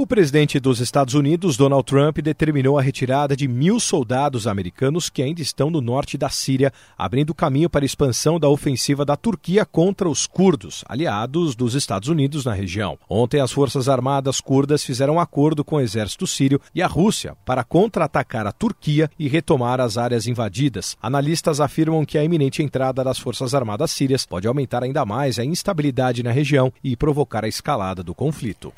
O presidente dos Estados Unidos, Donald Trump, determinou a retirada de mil soldados americanos que ainda estão no norte da Síria, abrindo caminho para a expansão da ofensiva da Turquia contra os curdos, aliados dos Estados Unidos na região. Ontem, as Forças Armadas curdas fizeram um acordo com o exército sírio e a Rússia para contra-atacar a Turquia e retomar as áreas invadidas. Analistas afirmam que a iminente entrada das Forças Armadas sírias pode aumentar ainda mais a instabilidade na região e provocar a escalada do conflito.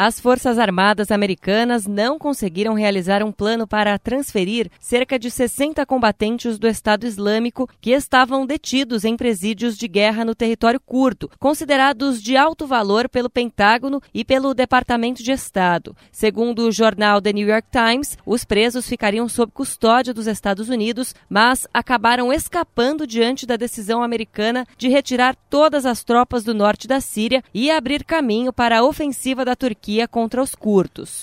As Forças Armadas Americanas não conseguiram realizar um plano para transferir cerca de 60 combatentes do Estado Islâmico que estavam detidos em presídios de guerra no território curto, considerados de alto valor pelo Pentágono e pelo Departamento de Estado. Segundo o jornal The New York Times, os presos ficariam sob custódia dos Estados Unidos, mas acabaram escapando diante da decisão americana de retirar todas as tropas do norte da Síria e abrir caminho para a ofensiva da Turquia Turquia contra os curtos.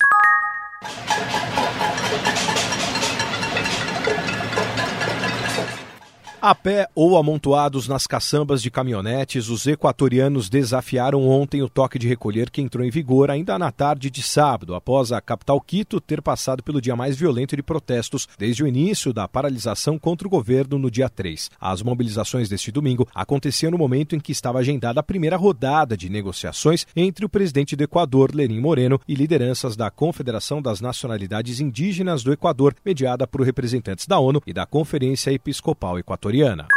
A pé ou amontoados nas caçambas de caminhonetes, os equatorianos desafiaram ontem o toque de recolher que entrou em vigor ainda na tarde de sábado, após a capital Quito ter passado pelo dia mais violento de protestos desde o início da paralisação contra o governo no dia 3. As mobilizações deste domingo aconteciam no momento em que estava agendada a primeira rodada de negociações entre o presidente do Equador, Lenin Moreno, e lideranças da Confederação das Nacionalidades Indígenas do Equador, mediada por representantes da ONU e da Conferência Episcopal Equatoriana. Floriana.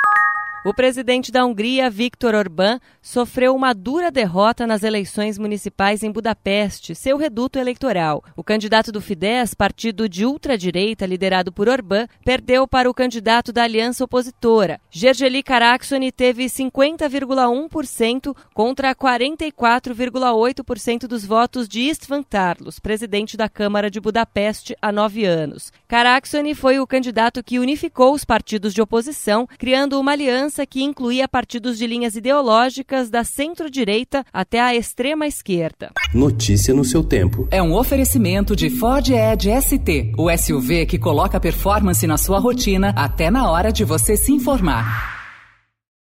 O presidente da Hungria, Viktor Orbán, sofreu uma dura derrota nas eleições municipais em Budapeste, seu reduto eleitoral. O candidato do Fidesz, partido de ultradireita liderado por Orbán, perdeu para o candidato da aliança opositora. Gergely Karaksony teve 50,1% contra 44,8% dos votos de Istvan Tarlos, presidente da Câmara de Budapeste há nove anos. Karaksony foi o candidato que unificou os partidos de oposição, criando uma aliança aliança que incluía partidos de linhas ideológicas da centro-direita até a extrema-esquerda. Notícia no seu tempo. É um oferecimento de Ford Edge ST, o SUV que coloca performance na sua rotina até na hora de você se informar.